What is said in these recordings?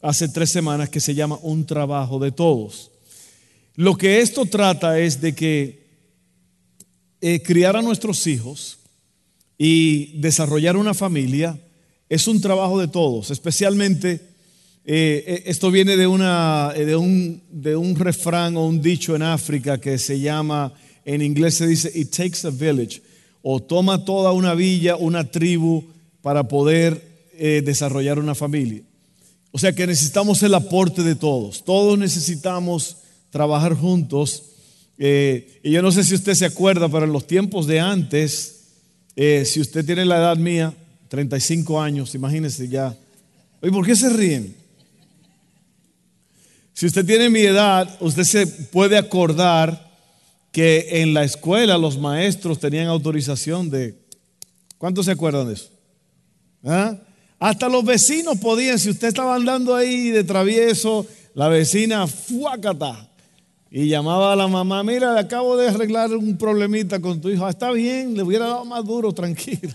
hace tres semanas que se llama Un trabajo de todos. Lo que esto trata es de que eh, criar a nuestros hijos y desarrollar una familia es un trabajo de todos, especialmente eh, eh, esto viene de, una, de, un, de un refrán o un dicho en África que se llama, en inglés se dice, it takes a village, o toma toda una villa, una tribu para poder desarrollar una familia. O sea que necesitamos el aporte de todos. Todos necesitamos trabajar juntos. Eh, y yo no sé si usted se acuerda, pero en los tiempos de antes, eh, si usted tiene la edad mía, 35 años, imagínese ya. Oye, ¿por qué se ríen? Si usted tiene mi edad, usted se puede acordar que en la escuela los maestros tenían autorización de... ¿Cuántos se acuerdan de eso? ¿Ah? Hasta los vecinos podían, si usted estaba andando ahí de travieso, la vecina fuácata y llamaba a la mamá, mira, le acabo de arreglar un problemita con tu hijo, ah, está bien, le hubiera dado más duro, tranquilo.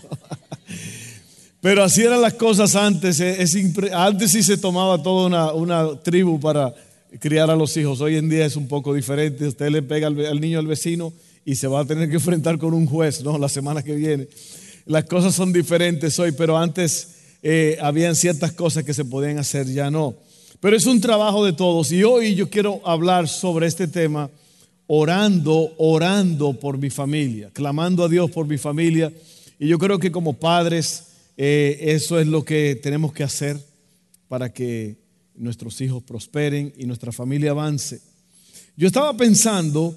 Pero así eran las cosas antes, es, antes sí se tomaba toda una, una, tribu para criar a los hijos, hoy en día es un poco diferente, usted le pega al, al niño al vecino y se va a tener que enfrentar con un juez, ¿no? La semana que viene. Las cosas son diferentes hoy, pero antes eh, habían ciertas cosas que se podían hacer, ya no. Pero es un trabajo de todos. Y hoy yo quiero hablar sobre este tema, orando, orando por mi familia, clamando a Dios por mi familia. Y yo creo que como padres eh, eso es lo que tenemos que hacer para que nuestros hijos prosperen y nuestra familia avance. Yo estaba pensando,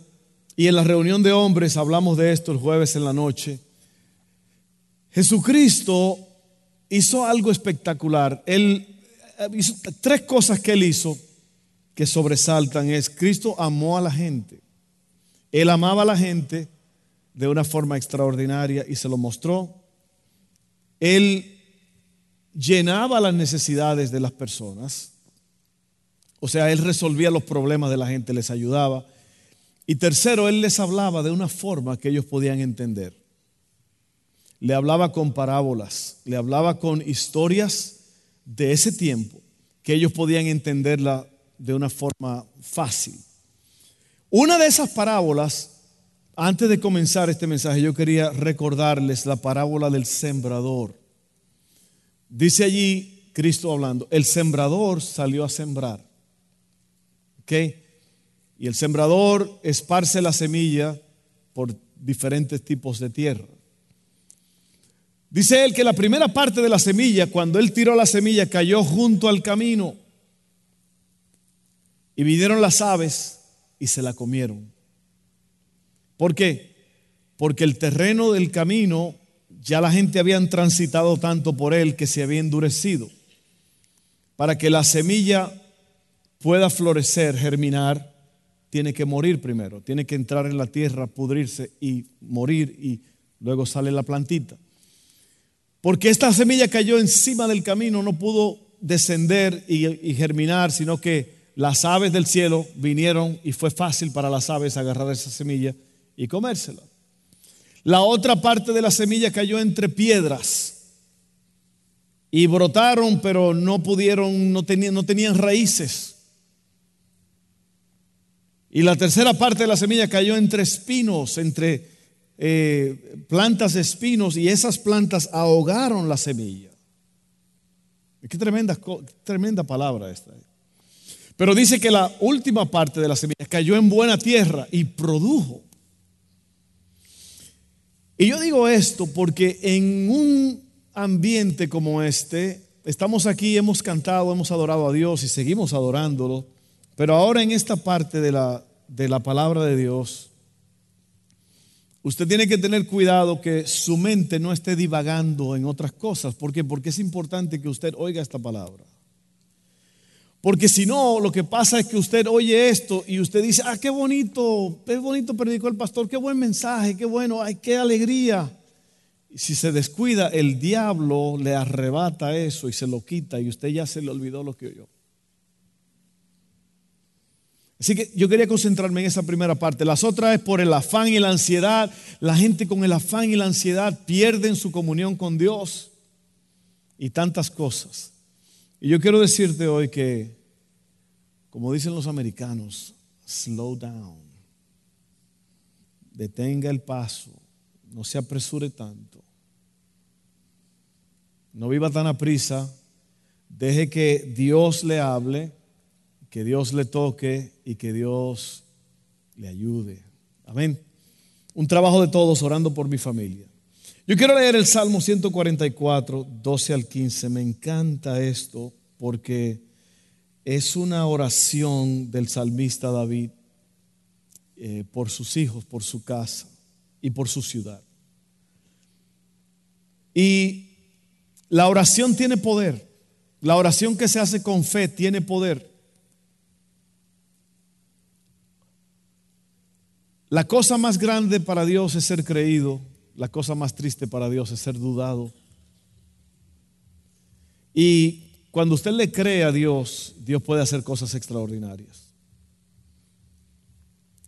y en la reunión de hombres hablamos de esto el jueves en la noche, Jesucristo hizo algo espectacular. Él eh, tres cosas que él hizo que sobresaltan. Es Cristo amó a la gente. Él amaba a la gente de una forma extraordinaria y se lo mostró. Él llenaba las necesidades de las personas. O sea, él resolvía los problemas de la gente, les ayudaba. Y tercero, él les hablaba de una forma que ellos podían entender le hablaba con parábolas, le hablaba con historias de ese tiempo que ellos podían entenderla de una forma fácil. Una de esas parábolas, antes de comenzar este mensaje, yo quería recordarles la parábola del sembrador. Dice allí Cristo hablando, el sembrador salió a sembrar. ¿Ok? Y el sembrador esparce la semilla por diferentes tipos de tierra. Dice él que la primera parte de la semilla, cuando él tiró la semilla, cayó junto al camino. Y vinieron las aves y se la comieron. ¿Por qué? Porque el terreno del camino ya la gente habían transitado tanto por él que se había endurecido. Para que la semilla pueda florecer, germinar, tiene que morir primero, tiene que entrar en la tierra, pudrirse y morir y luego sale la plantita. Porque esta semilla cayó encima del camino, no pudo descender y, germinar, sino que las aves del cielo vinieron y fue fácil para las aves agarrar esa semilla y comérsela. La otra parte de la semilla cayó entre piedras y brotaron, pero no pudieron, no tenían, no tenían raíces. Y la tercera parte de la semilla cayó entre espinos, entre eh, plantas de espinos y esas plantas ahogaron la semilla. Qué tremenda, tremenda palabra esta. Pero dice que la última parte de la semilla cayó en buena tierra y produjo. Y yo digo esto porque en un ambiente como este, estamos aquí, hemos cantado, hemos adorado a Dios y seguimos adorándolo, pero ahora en esta parte de la, de la palabra de Dios, Usted tiene que tener cuidado que su mente no esté divagando en otras cosas. ¿Por qué? Porque es importante que usted oiga esta palabra. Porque si no, lo que pasa es que usted oye esto y usted dice, ah, qué bonito, qué bonito predicó el pastor, qué buen mensaje, qué bueno, ay, qué alegría. Y si se descuida, el diablo le arrebata eso y se lo quita y usted ya se le olvidó lo que oyó. Así que yo quería concentrarme en esa primera parte. Las otras es por el afán y la ansiedad. La gente con el afán y la ansiedad pierden su comunión con Dios y tantas cosas. Y yo quiero decirte hoy que, como dicen los americanos, slow down. Detenga el paso. No se apresure tanto. No viva tan a prisa. Deje que Dios le hable que Dios le toque y que Dios le ayude. Amén. Un trabajo de todos orando por mi familia. Yo quiero leer el Salmo 144, 12 al 15. Me encanta esto porque es una oración del salmista David eh, por sus hijos, por su casa y por su ciudad. Y la oración tiene poder. La oración que se hace con fe tiene poder. La cosa más grande para Dios es ser creído, la cosa más triste para Dios es ser dudado. Y cuando usted le cree a Dios, Dios puede hacer cosas extraordinarias.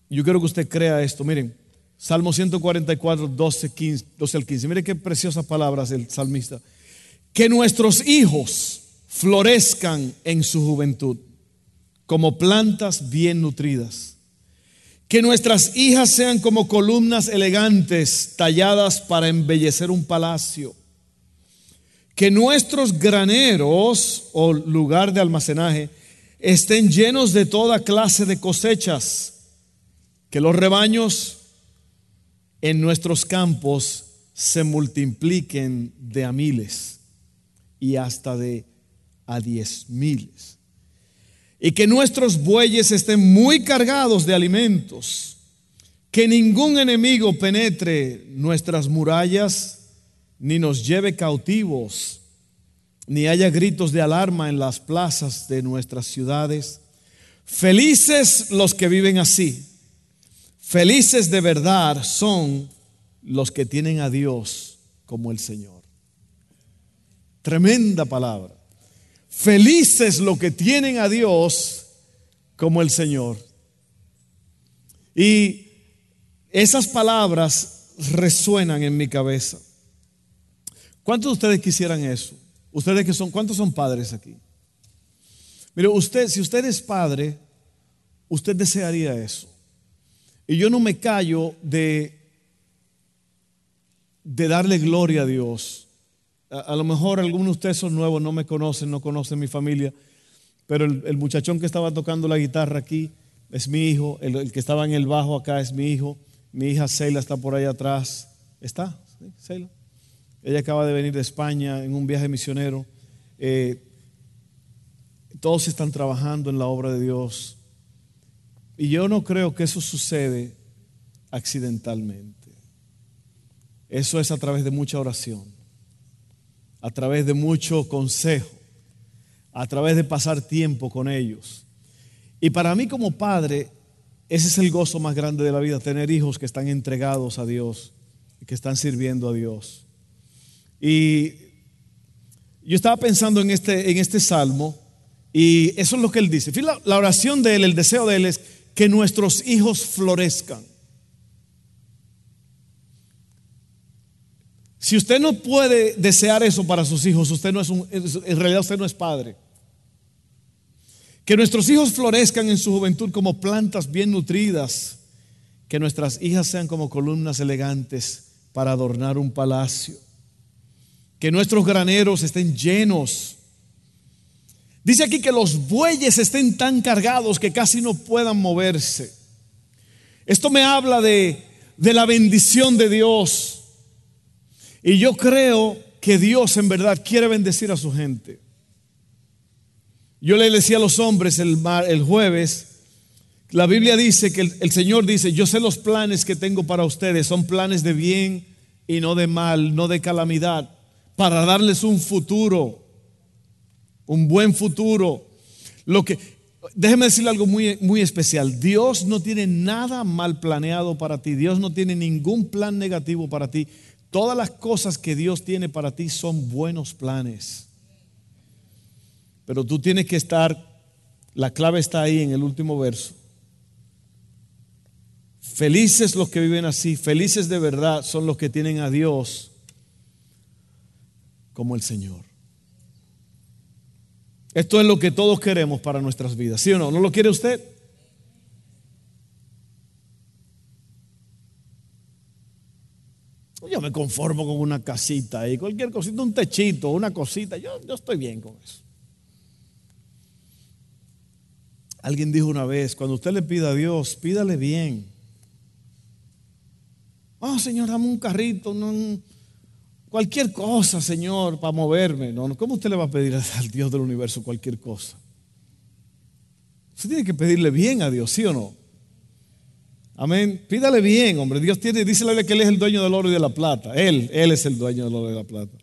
Yo quiero que usted crea esto. Miren, Salmo 144, 12, 15, 12 al 15. Miren qué preciosas palabras el salmista. Que nuestros hijos florezcan en su juventud como plantas bien nutridas que nuestras hijas sean como columnas elegantes talladas para embellecer un palacio. Que nuestros graneros o lugar de almacenaje estén llenos de toda clase de cosechas. Que los rebaños en nuestros campos se multipliquen de a miles y hasta de a diez miles y que nuestros bueyes estén muy cargados de alimentos, que ningún enemigo penetre nuestras murallas, ni nos lleve cautivos, ni haya gritos de alarma en las plazas de nuestras ciudades. Felices los que viven así, felices de verdad son los que tienen a Dios como el Señor. Tremenda palabra. Felices los que tienen a Dios como el Señor. Y esas palabras resuenan en mi cabeza. ¿Cuántos de ustedes quisieran eso? Ustedes que son, ¿cuántos son padres aquí? Mire, usted, si usted es padre, usted desearía eso. Y yo no me callo de, de darle gloria a Dios a, lo mejor algunos de ustedes son nuevos, no me conocen, no conocen mi familia, pero el, muchachón que estaba tocando la guitarra aquí es mi hijo, el, que estaba en el bajo acá es mi hijo, mi hija Seila está por ahí atrás. ¿Está? ¿Sí? Ella acaba de venir de España en un viaje misionero. Eh, todos están trabajando en la obra de Dios. Y yo no creo que eso sucede accidentalmente. Eso es a través de mucha oración a través de mucho consejo, a través de pasar tiempo con ellos. Y para mí como padre, ese es el gozo más grande de la vida, tener hijos que están entregados a Dios, que están sirviendo a Dios. Y yo estaba pensando en este, en este salmo y eso es lo que él dice. la oración de él, el deseo de él es que nuestros hijos florezcan. Si usted no puede desear eso para sus hijos, usted no es un, en realidad usted no es padre. Que nuestros hijos florezcan en su juventud como plantas bien nutridas, que nuestras hijas sean como columnas elegantes para adornar un palacio, que nuestros graneros estén llenos. Dice aquí que los bueyes estén tan cargados que casi no puedan moverse. Esto me habla de, de la bendición de Dios y yo creo que Dios en verdad quiere bendecir a su gente. Yo le decía a los hombres el, el jueves, la Biblia dice que el, el, Señor dice, yo sé los planes que tengo para ustedes, son planes de bien y no de mal, no de calamidad, para darles un futuro, un buen futuro. Lo que, déjeme decirle algo muy, muy especial. Dios no tiene nada mal planeado para ti. Dios no tiene ningún plan negativo para ti. Todas las cosas que Dios tiene para ti son buenos planes. Pero tú tienes que estar, la clave está ahí en el último verso. Felices los que viven así, felices de verdad son los que tienen a Dios como el Señor. Esto es lo que todos queremos para nuestras vidas, ¿sí o no? ¿No lo quiere usted? Yo me conformo con una casita y cualquier cosita, un techito, una cosita, yo, yo estoy bien con eso. Alguien dijo una vez, cuando usted le pida a Dios, pídale bien. Oh, Señor, dame un carrito, cualquier cosa, Señor, para moverme. No, ¿Cómo usted le va a pedir al Dios del universo cualquier cosa? Usted tiene que pedirle bien a Dios, ¿sí o no? Amén. Pídale bien, hombre. Dios tiene, dice la Biblia que Él es el dueño del oro y de la plata. Él, Él es el dueño del oro y de la plata.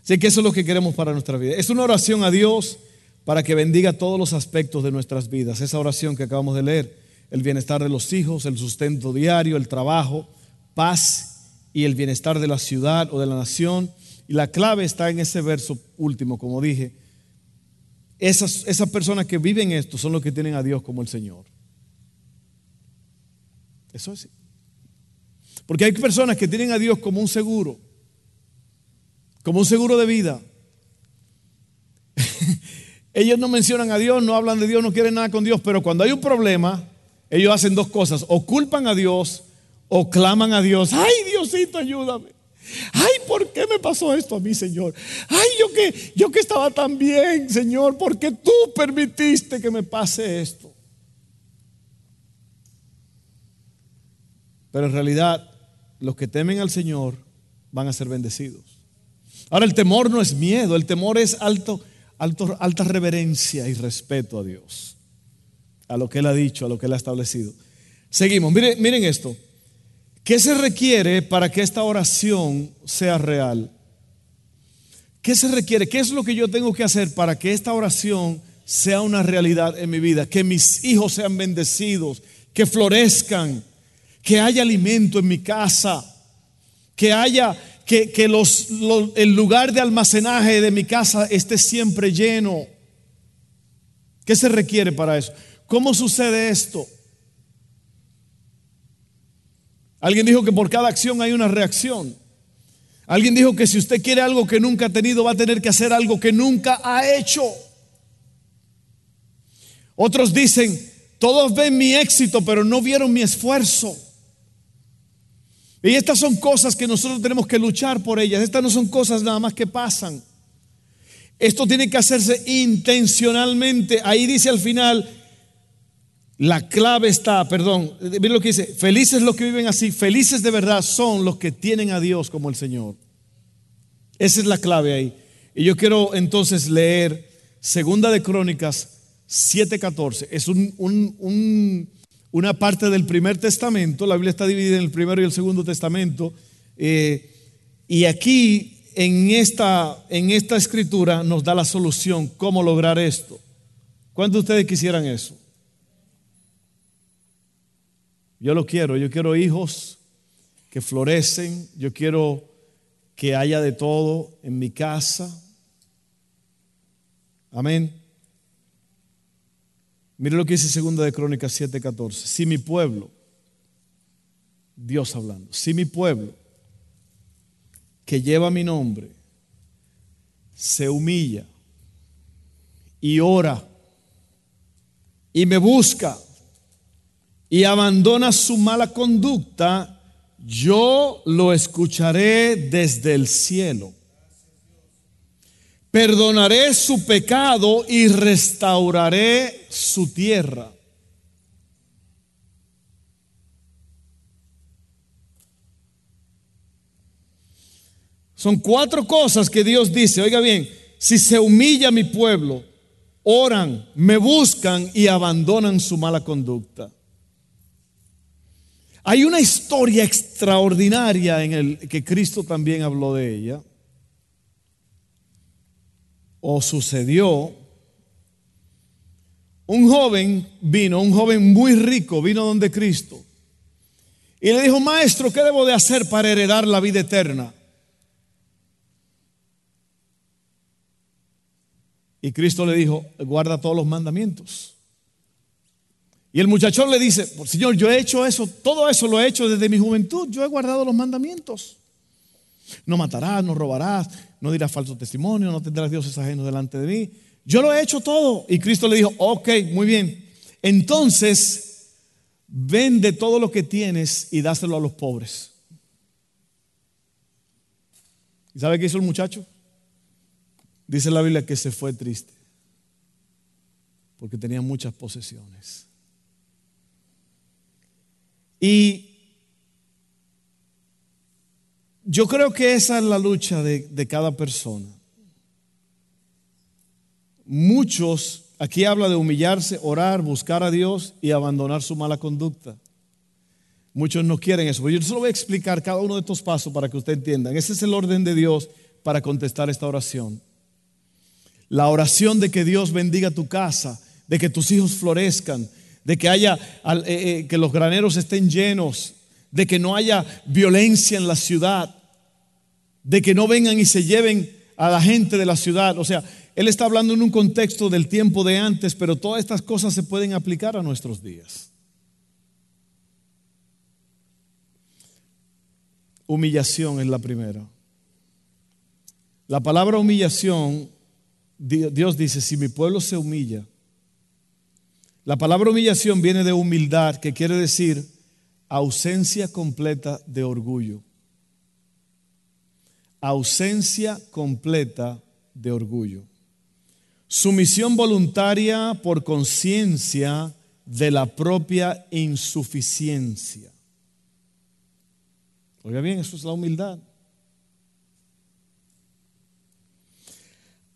Así que eso es lo que queremos para nuestra vida. Es una oración a Dios para que bendiga todos los aspectos de nuestras vidas. Esa oración que acabamos de leer, el bienestar de los hijos, el sustento diario, el trabajo, paz y el bienestar de la ciudad o de la nación. Y la clave está en ese verso último, como dije. Esas, esas personas que viven esto son los que tienen a Dios como el Señor. Eso. Porque hay personas que tienen a Dios como un seguro, como un seguro de vida. ellos no mencionan a Dios, no hablan de Dios, no quieren nada con Dios, pero cuando hay un problema, ellos hacen dos cosas, o culpan a Dios o claman a Dios, ay Diosito, ayúdame. Ay, ¿por qué me pasó esto a mí, Señor? Ay, yo que yo que estaba tan bien, Señor, porque tú permitiste que me pase esto. Pero en realidad, los que temen al Señor van a ser bendecidos. Ahora, el temor no es miedo, el temor es alto, alto, alta reverencia y respeto a Dios, a lo que Él ha dicho, a lo que Él ha establecido. Seguimos, miren, miren esto. ¿Qué se requiere para que esta oración sea real? ¿Qué se requiere? ¿Qué es lo que yo tengo que hacer para que esta oración sea una realidad en mi vida? Que mis hijos sean bendecidos, que florezcan, que haya alimento en mi casa, que haya, que, el lugar de almacenaje de mi casa esté siempre lleno. ¿Qué se requiere para eso? ¿Cómo sucede esto? Alguien dijo que por cada acción hay una reacción. Alguien dijo que si usted quiere algo que nunca ha tenido, va a tener que hacer algo que nunca ha hecho. Otros dicen, todos ven mi éxito, pero no vieron mi esfuerzo. Y estas son cosas que nosotros tenemos que luchar por ellas. Estas no son cosas nada más que pasan. Esto tiene que hacerse intencionalmente. Ahí dice al final, la clave está, perdón, miren lo que dice, felices los que viven así, felices de verdad son los que tienen a Dios como el Señor. Esa es la clave ahí. Y yo quiero entonces leer Segunda de Crónicas 7:14. Es una parte del primer testamento, la Biblia está dividida en el primero y el segundo testamento. Eh, y aquí, en esta, en esta escritura, nos da la solución, cómo lograr esto. ¿Cuántos de ustedes quisieran eso? Yo lo quiero, yo quiero hijos que florecen, yo quiero que haya de todo en mi casa. Amén. Mire lo que dice segunda de Crónicas 7:14. Si mi pueblo, Dios hablando, si mi pueblo que lleva mi nombre se humilla y ora y me busca y abandona su mala conducta, yo lo escucharé desde el cielo. Perdonaré su pecado y restauraré su tierra. Son cuatro cosas que Dios dice. Oiga bien, si se humilla mi pueblo, oran, me buscan y abandonan su mala conducta. Hay una historia extraordinaria en el que Cristo también habló de ella, o sucedió, un joven vino, un joven muy rico, vino donde Cristo. Y le dijo, maestro, ¿qué debo de hacer para heredar la vida eterna? Y Cristo le dijo, guarda todos los mandamientos. Y el muchachón le dice, Señor, yo he hecho eso, todo eso lo he hecho desde mi juventud, yo he guardado los mandamientos. No matarás, no robarás, no dirás falso testimonio, no tendrás dioses ajenos delante de mí. Yo lo he hecho todo. Y Cristo le dijo, ok, muy bien. Entonces, vende todo lo que tienes y dáselo a los pobres. ¿Y sabe qué hizo el muchacho? Dice la Biblia que se fue triste, porque tenía muchas posesiones. Y yo creo que esa es la lucha de, de cada persona. Muchos, aquí habla de humillarse, orar, buscar a Dios y abandonar su mala conducta. Muchos no quieren eso. Yo solo voy a explicar cada uno de estos pasos para que usted entienda. Ese es el orden de Dios para contestar esta oración. La oración de que Dios bendiga tu casa, de que tus hijos florezcan, de que haya eh, eh, que los graneros estén llenos, de que no haya violencia en la ciudad, de que no vengan y se lleven a la gente de la ciudad. O sea, él está hablando en un contexto del tiempo de antes, pero todas estas cosas se pueden aplicar a nuestros días. Humillación es la primera. La palabra humillación, Dios dice, si mi pueblo se humilla, la palabra humillación viene de humildad, que quiere decir ausencia completa de orgullo. Ausencia completa de orgullo. Sumisión voluntaria por conciencia de la propia insuficiencia. Oiga bien, eso es la humildad.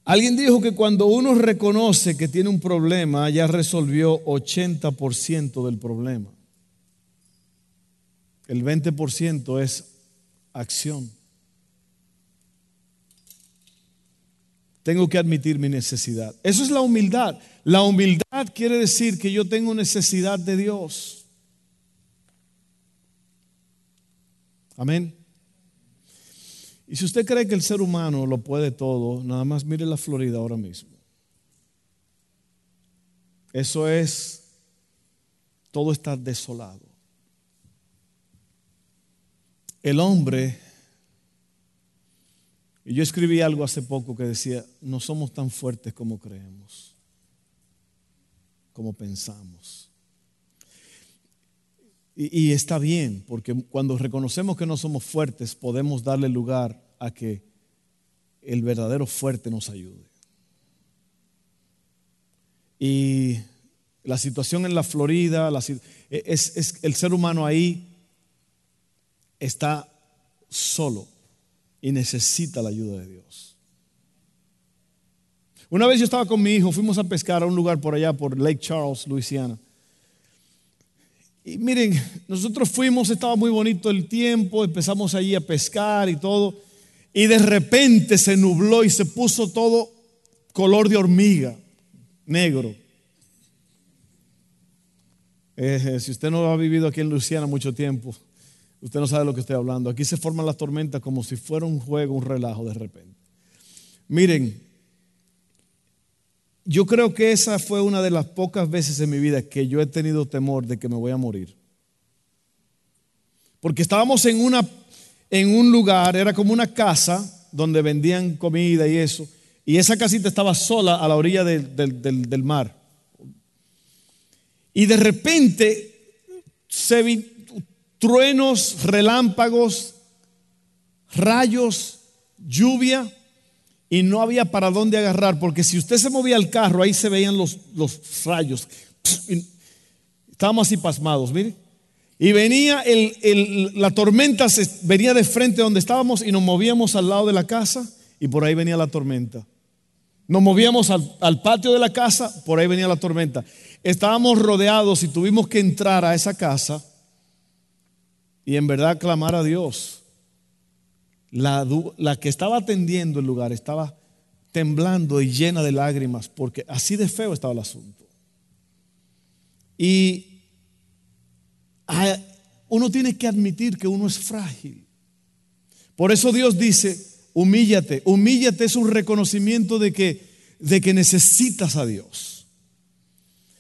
Alguien dijo que cuando uno reconoce que tiene un problema, ya resolvió 80% del problema. El 20% es acción. Tengo que admitir mi necesidad. Eso es la humildad. La humildad quiere decir que yo tengo necesidad de Dios. Amén. Y si usted cree que el ser humano lo puede todo, nada más mire la Florida ahora mismo. Eso es, todo está desolado. El hombre y yo escribí algo hace poco que decía, no somos tan fuertes como creemos, como pensamos. Y, está bien, porque cuando reconocemos que no somos fuertes, podemos darle lugar a que el verdadero fuerte nos ayude. Y la situación en la Florida, es, el ser humano ahí está solo y necesita la ayuda de Dios. Una vez yo estaba con mi hijo, fuimos a pescar a un lugar por allá, por Lake Charles, Louisiana. Y miren, nosotros fuimos, estaba muy bonito el tiempo, empezamos allí a pescar y todo, y de repente se nubló y se puso todo color de hormiga, negro. Eh, si usted no ha vivido aquí en Louisiana mucho tiempo, Usted no sabe lo que estoy hablando. Aquí se forman las tormentas como si fuera un juego, un relajo de repente. Miren, yo creo que esa fue una de las pocas veces en mi vida que yo he tenido temor de que me voy a morir. Porque estábamos en, una, en un lugar, era como una casa donde vendían comida y eso, y esa casita estaba sola a la orilla del, del mar. Y de repente se, truenos, relámpagos, rayos, lluvia, y no había para dónde agarrar, porque si usted se movía el carro, ahí se veían los, los rayos. Estábamos así pasmados, mire. Y venía el, la tormenta, se, venía de frente donde estábamos y nos movíamos al lado de la casa y por ahí venía la tormenta. Nos movíamos al, al patio de la casa, por ahí venía la tormenta. Estábamos rodeados y tuvimos que entrar a esa casa y en verdad clamar a Dios. La, que estaba atendiendo el lugar estaba temblando y llena de lágrimas porque así de feo estaba el asunto. Y uno tiene que admitir que uno es frágil. Por eso Dios dice, humíllate. Humíllate es un reconocimiento de que, de que necesitas a Dios.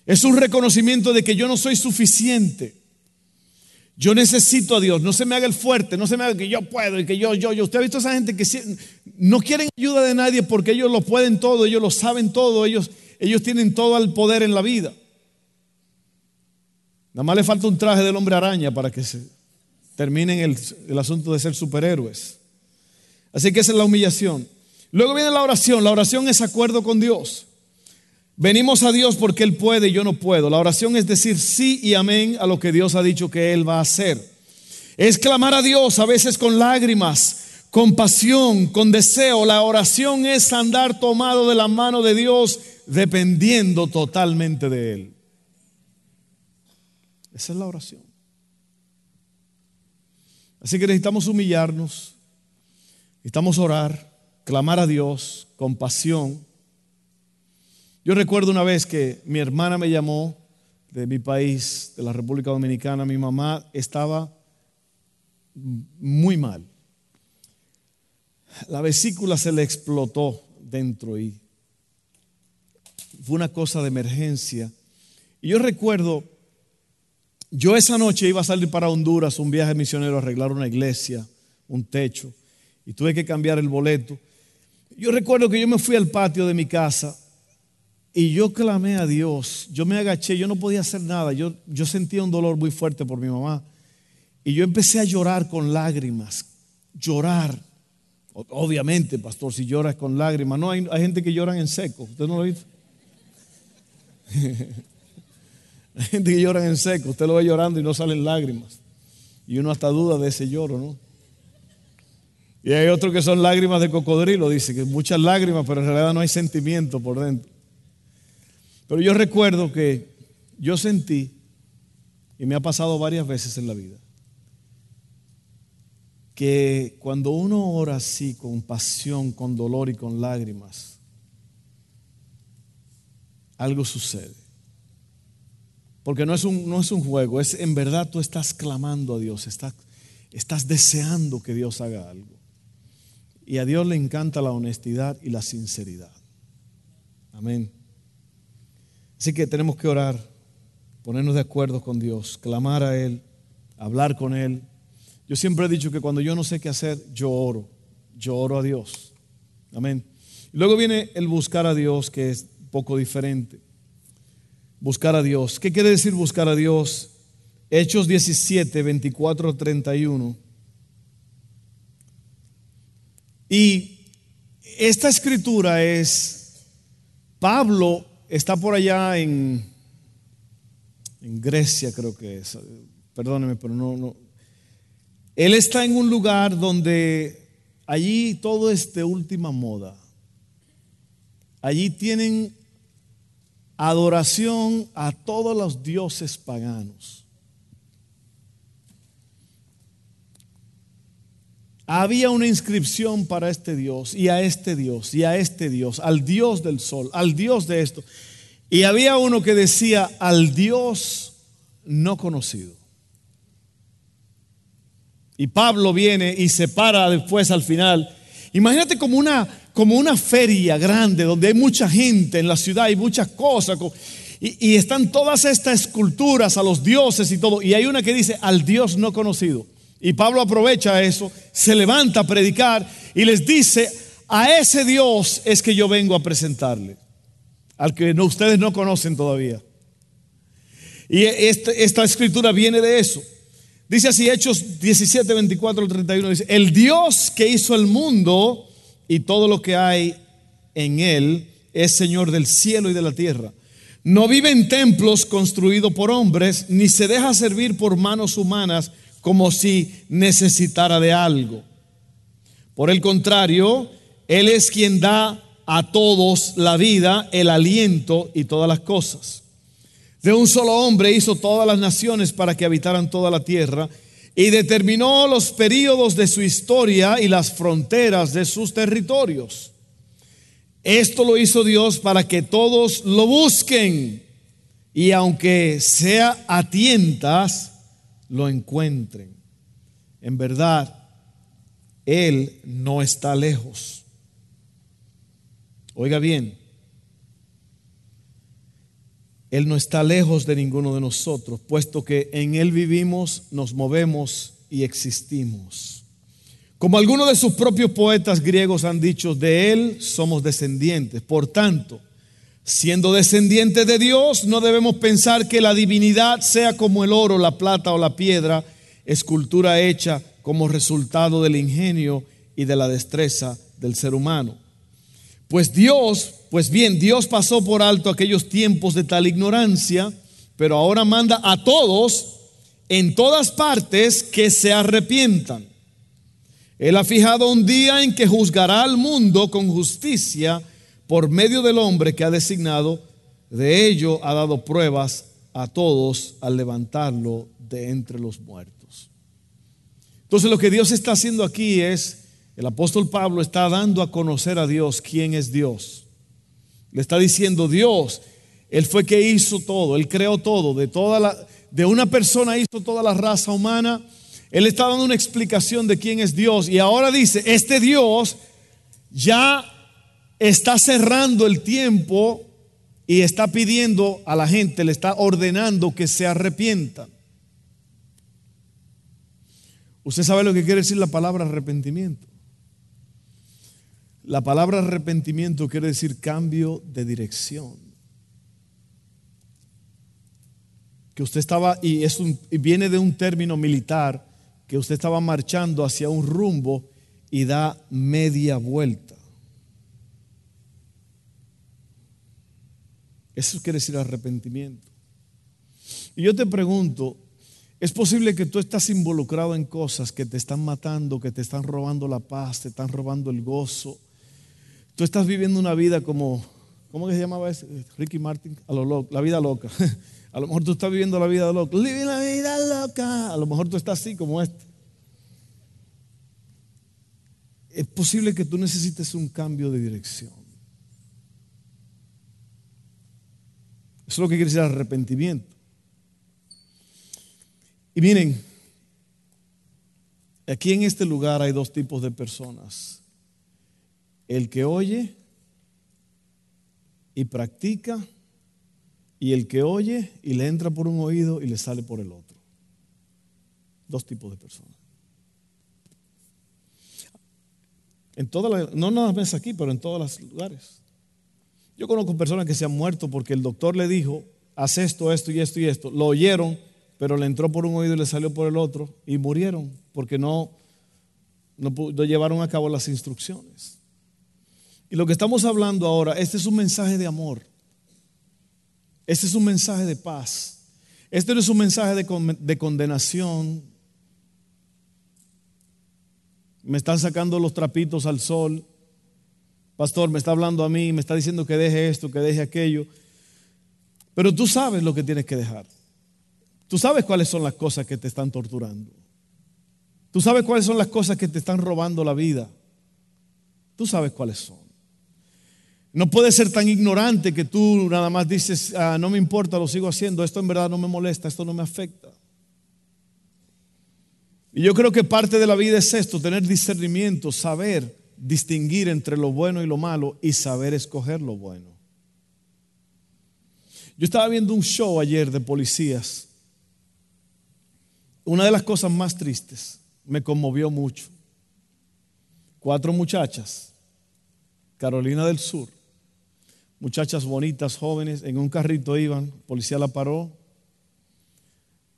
Es un reconocimiento de que yo no soy suficiente. Yo necesito a Dios, no se me haga el fuerte, no se me haga que yo puedo y que yo, yo, yo. Usted ha visto a esa gente que no quieren ayuda de nadie porque ellos lo pueden todo, ellos lo saben todo, ellos, ellos tienen todo el poder en la vida. Nada más le falta un traje del hombre araña para que se terminen el, el asunto de ser superhéroes. Así que esa es la humillación. Luego viene la oración. La oración es acuerdo con Dios. Venimos a Dios porque Él puede y yo no puedo. La oración es decir sí y amén a lo que Dios ha dicho que Él va a hacer. Es clamar a Dios a veces con lágrimas, con pasión, con deseo. La oración es andar tomado de la mano de Dios dependiendo totalmente de Él. Esa es la oración. Así que necesitamos humillarnos, necesitamos orar, clamar a Dios con pasión yo recuerdo una vez que mi hermana me llamó de mi país, de la República Dominicana. Mi mamá estaba muy mal. La vesícula se le explotó dentro y fue una cosa de emergencia. Y yo recuerdo, yo esa noche iba a salir para Honduras, un viaje misionero, a arreglar una iglesia, un techo, y tuve que cambiar el boleto. Yo recuerdo que yo me fui al patio de mi casa y yo clamé a Dios, yo me agaché, yo no podía hacer nada, yo, yo sentía un dolor muy fuerte por mi mamá. Y yo empecé a llorar con lágrimas, llorar. Obviamente, pastor, si lloras con lágrimas, no, hay, hay gente que lloran en seco, ¿usted no lo visto? hay gente que llora en seco, usted lo ve llorando y no salen lágrimas. Y uno hasta duda de ese lloro, ¿no? Y hay otros que son lágrimas de cocodrilo, dice que muchas lágrimas, pero en realidad no hay sentimiento por dentro. Pero yo recuerdo que yo sentí, y me ha pasado varias veces en la vida, que cuando uno ora así, con pasión, con dolor y con lágrimas, algo sucede. Porque no es un, no es un juego, es en verdad tú estás clamando a Dios, estás, estás deseando que Dios haga algo. Y a Dios le encanta la honestidad y la sinceridad. Amén. Así que tenemos que orar, ponernos de acuerdo con Dios, clamar a Él, hablar con Él. Yo siempre he dicho que cuando yo no sé qué hacer, yo oro, yo oro a Dios. Amén. Luego viene el buscar a Dios, que es poco diferente. Buscar a Dios. ¿Qué quiere decir buscar a Dios? Hechos 17, 24, 31. Y esta escritura es Pablo Está por allá en, Grecia, creo que es. Perdóneme, pero no. Él está en un lugar donde allí todo es de última moda. Allí tienen adoración a todos los dioses paganos. Había una inscripción para este Dios y a este Dios y a este Dios, al Dios del sol, al Dios de esto. Y había uno que decía al Dios no conocido. Y Pablo viene y se para después al final. Imagínate como una, como una feria grande donde hay mucha gente en la ciudad y muchas cosas. Y, y están todas estas esculturas a los dioses y todo. Y hay una que dice al Dios no conocido. Y Pablo aprovecha eso, se levanta a predicar y les dice, a ese Dios es que yo vengo a presentarle, al que no, ustedes no conocen todavía. Y este, esta, escritura viene de eso. Dice así, Hechos 17, 24 31, dice, el Dios que hizo el mundo y todo lo que hay en él es Señor del cielo y de la tierra. No vive en templos construidos por hombres, ni se deja servir por manos humanas, como si necesitara de algo. Por el contrario, Él es quien da a todos la vida, el aliento y todas las cosas. De un solo hombre hizo todas las naciones para que habitaran toda la tierra y determinó los períodos de su historia y las fronteras de sus territorios. Esto lo hizo Dios para que todos lo busquen y aunque sea a tientas, lo encuentren. En verdad, Él no está lejos. Oiga bien, Él no está lejos de ninguno de nosotros, puesto que en Él vivimos, nos movemos y existimos. Como algunos de sus propios poetas griegos han dicho, de Él somos descendientes. Por tanto, siendo descendientes de Dios, no debemos pensar que la divinidad sea como el oro, la plata o la piedra, escultura hecha como resultado del ingenio y de la destreza del ser humano. Pues Dios, pues bien, Dios pasó por alto aquellos tiempos de tal ignorancia, pero ahora manda a todos en todas partes que se arrepientan. Él ha fijado un día en que juzgará al mundo con justicia por medio del hombre que ha designado. De ello ha dado pruebas a todos al levantarlo de entre los muertos. Entonces lo que Dios está haciendo aquí es, el apóstol Pablo está dando a conocer a Dios quién es Dios. Le está diciendo Dios, Él fue que hizo todo, Él creó todo, de, toda la, de una persona hizo toda la raza humana. Él está dando una explicación de quién es Dios y ahora dice, este Dios ya está cerrando el tiempo y está pidiendo a la gente, le está ordenando que se arrepientan. Usted sabe lo que quiere decir la palabra arrepentimiento. La palabra arrepentimiento quiere decir cambio de dirección. Que usted estaba, y, es viene de un término militar, que usted estaba marchando hacia un rumbo y da media vuelta. Eso quiere decir arrepentimiento. Y yo te pregunto, es posible que tú estás involucrado en cosas que te están matando, que te están robando la paz, te están robando el gozo. Tú estás viviendo una vida como, ¿cómo que se llamaba ese? Ricky Martin, a lo loco, la vida loca. A lo mejor tú estás viviendo la vida loca. Living la vida loca. A lo mejor tú estás así como este. Es posible que tú necesites un cambio de dirección. Eso es lo que quiere decir arrepentimiento. Y miren, aquí en este lugar hay dos tipos de personas. El que oye y practica y el que oye y le entra por un oído y le sale por el otro. Dos tipos de personas. En todas no nada más aquí, pero en todos los lugares. Yo conozco personas que se han muerto porque el doctor le dijo, haz esto, esto y esto y esto. Lo oyeron pero le entró por un oído y le salió por el otro y murieron porque no, no, llevaron a cabo las instrucciones. Y lo que estamos hablando ahora, este es un mensaje de amor. Este es un mensaje de paz. Este no es un mensaje de, de condenación. Me están sacando los trapitos al sol. Pastor, me está hablando a mí, me está diciendo que deje esto, que deje aquello. Pero tú sabes lo que tienes que dejar. Tú sabes cuáles son las cosas que te están torturando. Tú sabes cuáles son las cosas que te están robando la vida. Tú sabes cuáles son. No puedes ser tan ignorante que tú nada más dices, ah, no me importa, lo sigo haciendo, esto en verdad no me molesta, esto no me afecta. Y yo creo que parte de la vida es esto, tener discernimiento, saber distinguir entre lo bueno y lo malo y saber escoger lo bueno. Yo estaba viendo un show ayer de policías una de las cosas más tristes, me conmovió mucho. Cuatro muchachas, Carolina del Sur, muchachas bonitas, jóvenes, en un carrito iban, policía la paró.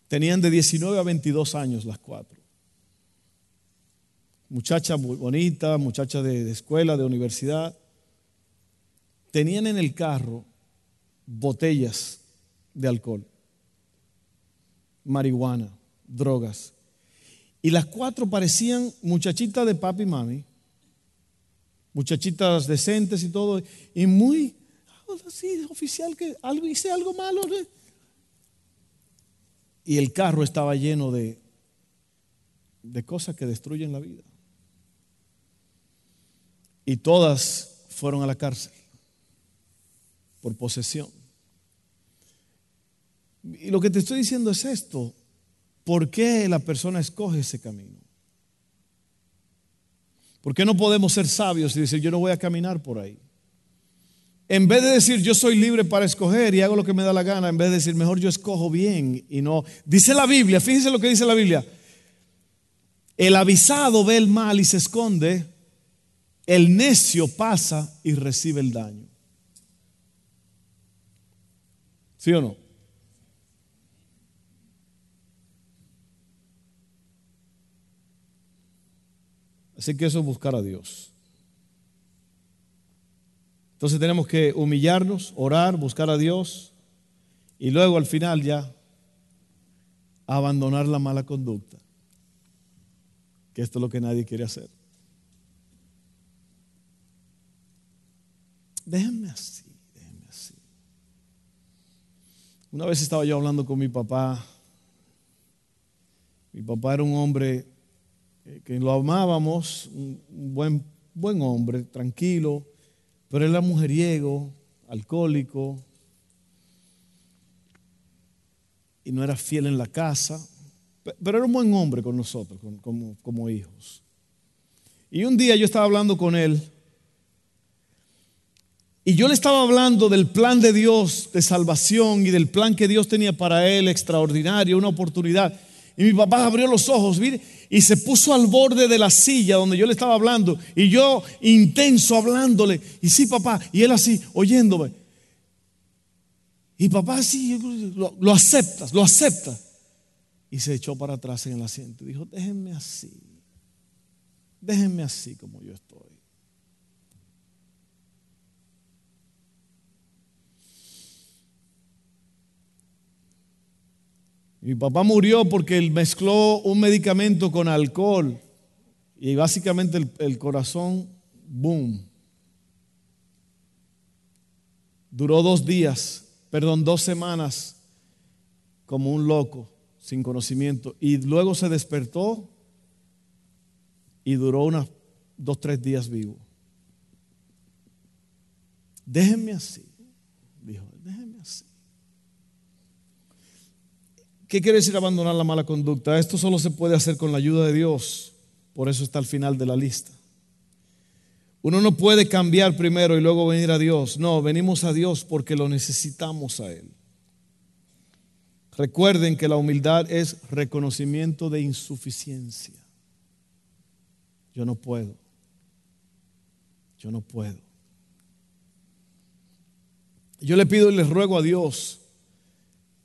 Tenían de 19 a 22 años las cuatro. Muchachas muy bonitas, muchachas de, escuela, de universidad. Tenían en el carro botellas de alcohol, marihuana drogas. Y las cuatro parecían muchachitas de papi y mami, muchachitas decentes y todo, y muy, así, oficial, que algo, hice algo malo. Y el carro estaba lleno de, de cosas que destruyen la vida. Y todas fueron a la cárcel por posesión. Y lo que te estoy diciendo es esto. ¿Por qué la persona escoge ese camino? ¿Por qué no podemos ser sabios y decir, yo no voy a caminar por ahí? En vez de decir, yo soy libre para escoger y hago lo que me da la gana, en vez de decir, mejor yo escojo bien y no. Dice la Biblia, fíjense lo que dice la Biblia. El avisado ve el mal y se esconde, el necio pasa y recibe el daño. ¿Sí o no? Así que eso es buscar a Dios. Entonces tenemos que humillarnos, orar, buscar a Dios y luego al final ya abandonar la mala conducta, que esto es lo que nadie quiere hacer. Déjenme así, déjenme así. Una vez estaba yo hablando con mi papá. Mi papá era un hombre que lo amábamos, un buen, buen hombre, tranquilo, pero era mujeriego, alcohólico, y no era fiel en la casa, pero era un buen hombre con nosotros, como, como hijos. Y un día yo estaba hablando con él, y yo le estaba hablando del plan de Dios de salvación y del plan que Dios tenía para él, extraordinario, una oportunidad. Y mi papá abrió los ojos, mire, y se puso al borde de la silla donde yo le estaba hablando. Y yo intenso hablándole. Y sí, papá. Y él así, oyéndome. Y papá así, lo, aceptas, lo acepta. Y se echó para atrás en el asiento. Dijo, déjenme así. Déjenme así como yo estoy. Mi papá murió porque él mezcló un medicamento con alcohol y básicamente el, corazón, boom. Duró dos días, perdón, dos semanas como un loco, sin conocimiento. Y luego se despertó y duró unos dos, tres días vivo. Déjenme así, dijo, déjenme así. ¿Qué quiere decir abandonar la mala conducta? Esto solo se puede hacer con la ayuda de Dios. Por eso está al final de la lista. Uno no puede cambiar primero y luego venir a Dios. No, venimos a Dios porque lo necesitamos a Él. Recuerden que la humildad es reconocimiento de insuficiencia. Yo no puedo. Yo no puedo. Yo le pido y les ruego a Dios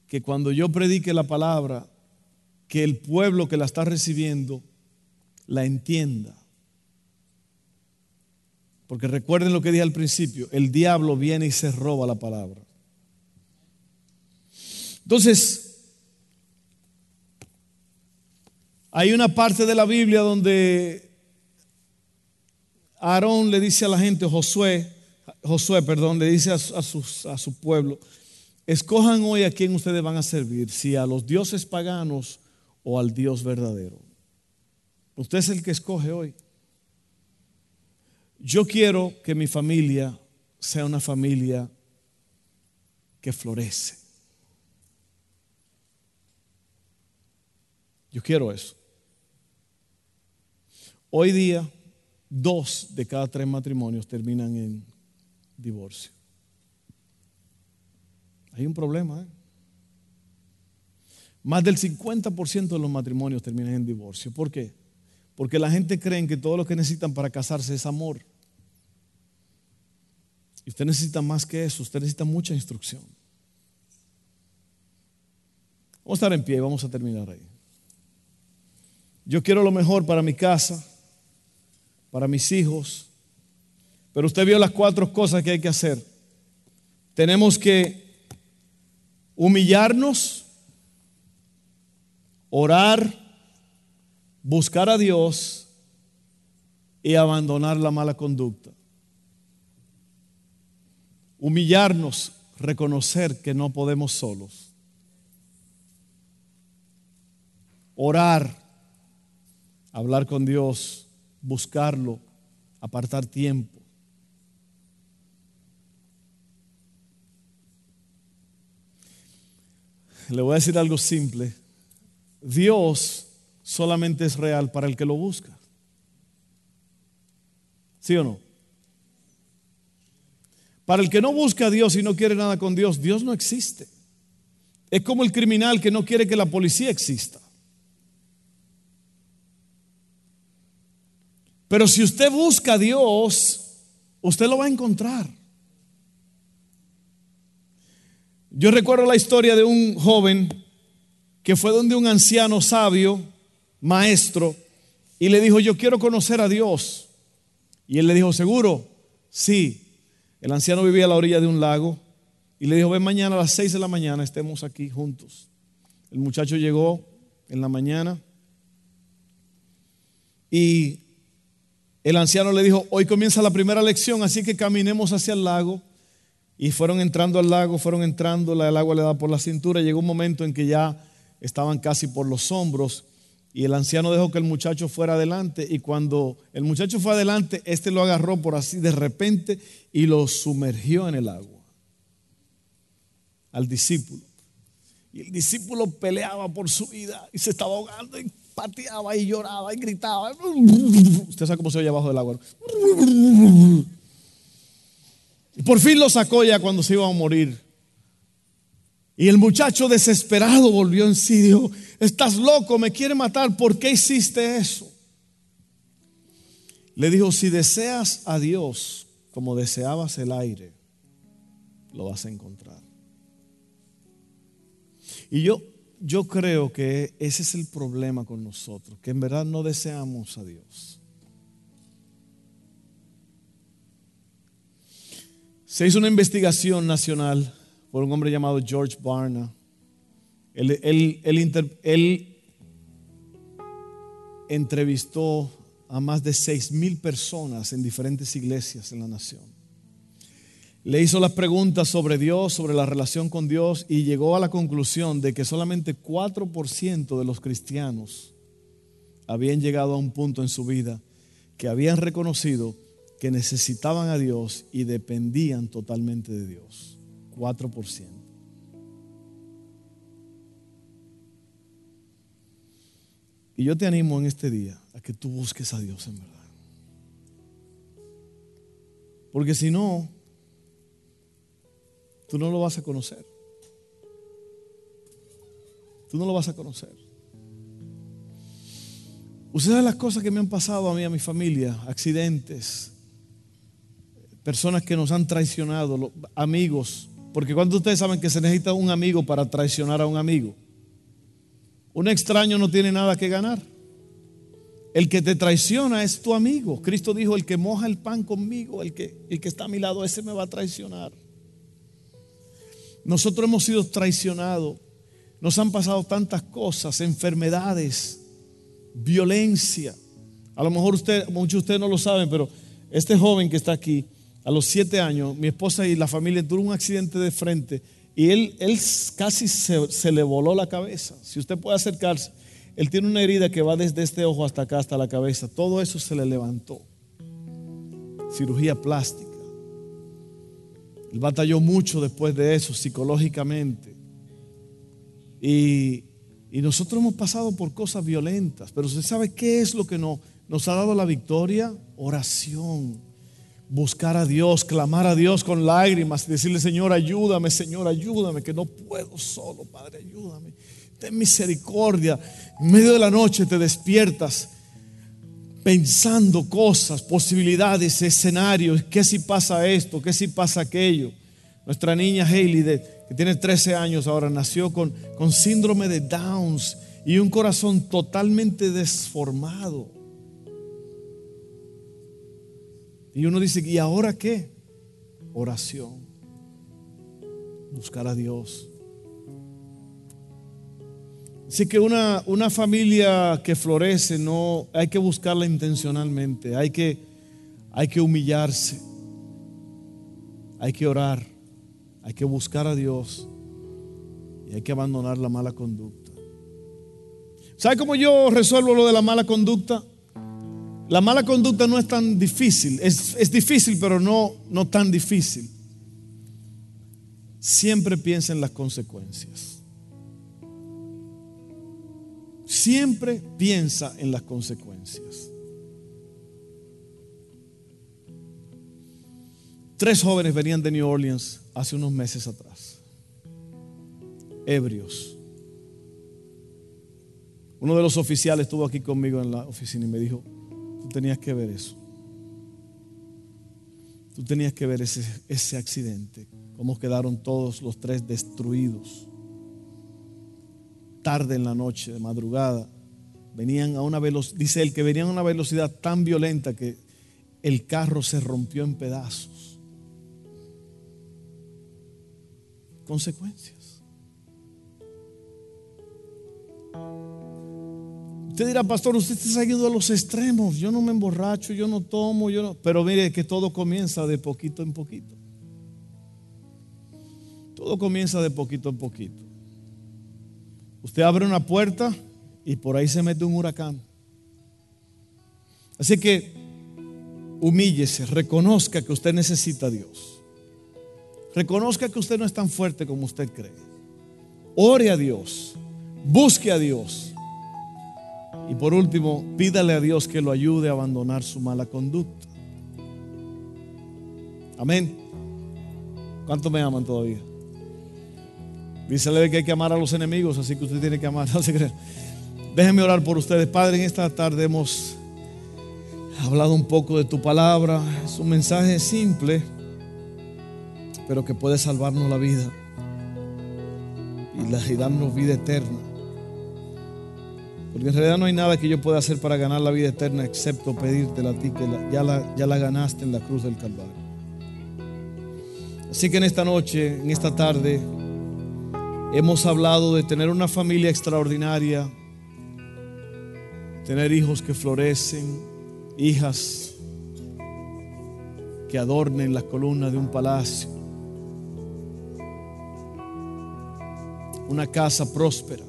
que cuando yo predique la palabra, que el pueblo que la está recibiendo la entienda. Porque recuerden lo que dije al principio, el diablo viene y se roba la palabra. Entonces, hay una parte de la Biblia donde Aarón le dice a la gente, Josué, Josué, perdón, le dice a, a su pueblo, Escojan hoy a quién ustedes van a servir, si a los dioses paganos o al Dios verdadero. Usted es el que escoge hoy. Yo quiero que mi familia sea una familia que florece. Yo quiero eso. Hoy día, dos de cada tres matrimonios terminan en divorcio. Hay un problema. ¿eh? Más del 50% de los matrimonios terminan en divorcio. ¿Por qué? Porque la gente cree que todo lo que necesitan para casarse es amor. Y usted necesita más que eso, usted necesita mucha instrucción. Vamos a estar en pie y vamos a terminar ahí. Yo quiero lo mejor para mi casa, para mis hijos, pero usted vio las cuatro cosas que hay que hacer. Tenemos que humillarnos, orar, buscar a Dios y abandonar la mala conducta. Humillarnos, reconocer que no podemos solos. Orar, hablar con Dios, buscarlo, apartar tiempo. Le voy a decir algo simple. Dios solamente es real para el que lo busca. ¿Sí o no? Para el que no busca a Dios y no quiere nada con Dios, Dios no existe. Es como el criminal que no quiere que la policía exista. Pero si usted busca a Dios, usted lo va a encontrar. Yo recuerdo la historia de un joven que fue donde un anciano sabio, maestro, y le dijo, yo quiero conocer a Dios. Y él le dijo, ¿seguro? Sí. El anciano vivía a la orilla de un lago y le dijo, ven mañana a las seis de la mañana, estemos aquí juntos. El muchacho llegó en la mañana y el anciano le dijo, hoy comienza la primera lección, así que caminemos hacia el lago. Y fueron entrando al lago, fueron entrando, el agua le da por la cintura. Llegó un momento en que ya estaban casi por los hombros y el anciano dejó que el muchacho fuera adelante y cuando el muchacho fue adelante, este lo agarró por así de repente y lo sumergió en el agua al discípulo. Y el discípulo peleaba por su vida y se estaba ahogando y pateaba y lloraba y gritaba. Usted sabe cómo se oye abajo del agua. Y por fin lo sacó ya cuando se iba a morir. Y el muchacho desesperado volvió en sí dijo, estás loco, me quiere matar, ¿por qué hiciste eso? Le dijo, si deseas a Dios como deseabas el aire, lo vas a encontrar. Y yo, yo creo que ese es el problema con nosotros, que en verdad no deseamos a Dios. Se hizo una investigación nacional por un hombre llamado George Barna. Él, él, entrevistó a más de seis mil personas en diferentes iglesias en la nación. Le hizo las preguntas sobre Dios, sobre la relación con Dios y llegó a la conclusión de que solamente 4% de los cristianos habían llegado a un punto en su vida que habían reconocido que necesitaban a Dios y dependían totalmente de Dios. 4%. Y yo te animo en este día a que tú busques a Dios en verdad. Porque si no, tú no lo vas a conocer. Tú no lo vas a conocer. Ustedes las cosas que me han pasado a mí, a mi familia, accidentes, personas que nos han traicionado, amigos, porque cuando ustedes saben que se necesita un amigo para traicionar a un amigo, un extraño no tiene nada que ganar. El que te traiciona es tu amigo. Cristo dijo, el que moja el pan conmigo, el que, el que está a mi lado, ese me va a traicionar. Nosotros hemos sido traicionados. Nos han pasado tantas cosas, enfermedades, violencia. A lo mejor usted, muchos de ustedes no lo saben, pero este joven que está aquí, a los siete años, mi esposa y la familia tuvieron un accidente de frente y él, él casi se, se, le voló la cabeza. Si usted puede acercarse, él tiene una herida que va desde este ojo hasta acá, hasta la cabeza. Todo eso se le levantó. Cirugía plástica. Él batalló mucho después de eso, psicológicamente. Y, y nosotros hemos pasado por cosas violentas, pero ¿usted sabe qué es lo que no, nos ha dado la victoria? Oración buscar a Dios, clamar a Dios con lágrimas decirle, Señor, ayúdame, Señor, ayúdame, que no puedo solo, Padre, ayúdame. Ten misericordia. En medio de la noche te despiertas pensando cosas, posibilidades, escenarios, qué si pasa esto, qué si pasa aquello. Nuestra niña Hailey, que tiene 13 años ahora, nació con, con síndrome de Downs y un corazón totalmente desformado. Y uno dice, ¿y ahora qué? Oración. Buscar a Dios. Así que una, una familia que florece no hay que buscarla intencionalmente, hay que, hay que humillarse, hay que orar, hay que buscar a Dios y hay que abandonar la mala conducta. ¿Sabe cómo yo resuelvo lo de la mala conducta? La mala conducta no es tan difícil, es, difícil, pero no, no tan difícil. Siempre piensa en las consecuencias. Siempre piensa en las consecuencias. Tres jóvenes venían de New Orleans hace unos meses atrás, ebrios. Uno de los oficiales estuvo aquí conmigo en la oficina y me dijo, tú tenías que ver eso. Tú tenías que ver ese, accidente, cómo quedaron todos los tres destruidos. Tarde en la noche, de madrugada, venían a una velocidad, dice él que venían a una velocidad tan violenta que el carro se rompió en pedazos. Consecuencias. Usted dirá, pastor, usted está saliendo a los extremos. Yo no me emborracho, yo no tomo, yo no. Pero mire que todo comienza de poquito en poquito. Todo comienza de poquito en poquito. Usted abre una puerta y por ahí se mete un huracán. Así que humíllese, reconozca que usted necesita a Dios. Reconozca que usted no es tan fuerte como usted cree. Ore a Dios, busque a Dios. Y por último, pídale a Dios que lo ayude a abandonar su mala conducta. Amén. ¿Cuántos me aman todavía? Dísele que hay que amar a los enemigos, así que usted tiene que amar. No orar por ustedes. Padre, en esta tarde hemos hablado un poco de tu palabra. Es un mensaje simple, pero que puede salvarnos la vida y darnos vida eterna. Porque en realidad no hay nada que yo pueda hacer para ganar la vida eterna excepto pedírtela a ti, que ya, la, ya la ganaste en la cruz del Calvario. Así que en esta noche, en esta tarde, hemos hablado de tener una familia extraordinaria, tener hijos que florecen, hijas que adornen las columnas de un palacio, una casa próspera.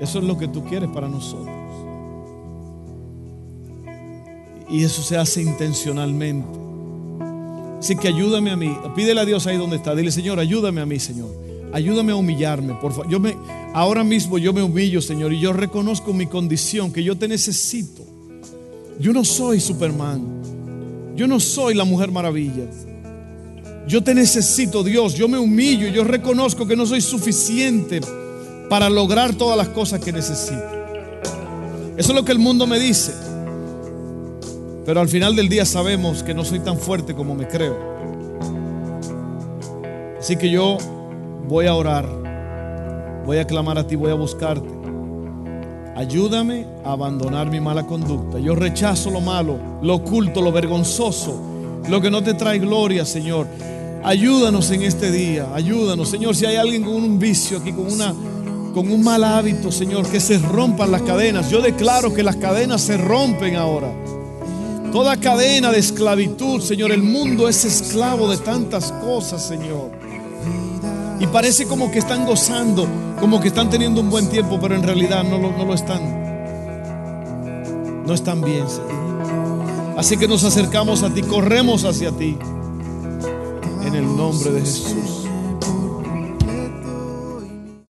Eso es lo que tú quieres para nosotros. Y eso se hace intencionalmente. Así que ayúdame a mí. Pídele a Dios ahí donde está. Dile, Señor, ayúdame a mí, Señor. Ayúdame a humillarme, por favor. Yo me, ahora mismo yo me humillo, Señor, y yo reconozco mi condición, que yo te necesito. Yo no soy Superman. Yo no soy la Mujer Maravilla. Yo te necesito, Dios. Yo me humillo. Yo reconozco que no soy suficiente para lograr todas las cosas que necesito. Eso es lo que el mundo me dice. Pero al final del día sabemos que no soy tan fuerte como me creo. Así que yo voy a orar, voy a clamar a ti, voy a buscarte. Ayúdame a abandonar mi mala conducta. Yo rechazo lo malo, lo oculto, lo vergonzoso, lo que no te trae gloria, Señor. Ayúdanos en este día, ayúdanos, Señor. Si hay alguien con un vicio aquí, con una con un mal hábito, Señor, que se rompan las cadenas. Yo declaro que las cadenas se rompen ahora. Toda cadena de esclavitud, Señor, el mundo es esclavo de tantas cosas, Señor. Y parece como que están gozando, como que están teniendo un buen tiempo, pero en realidad no lo, no lo están. No están bien, Señor. Así que nos acercamos a ti, corremos hacia ti. En el nombre de Jesús.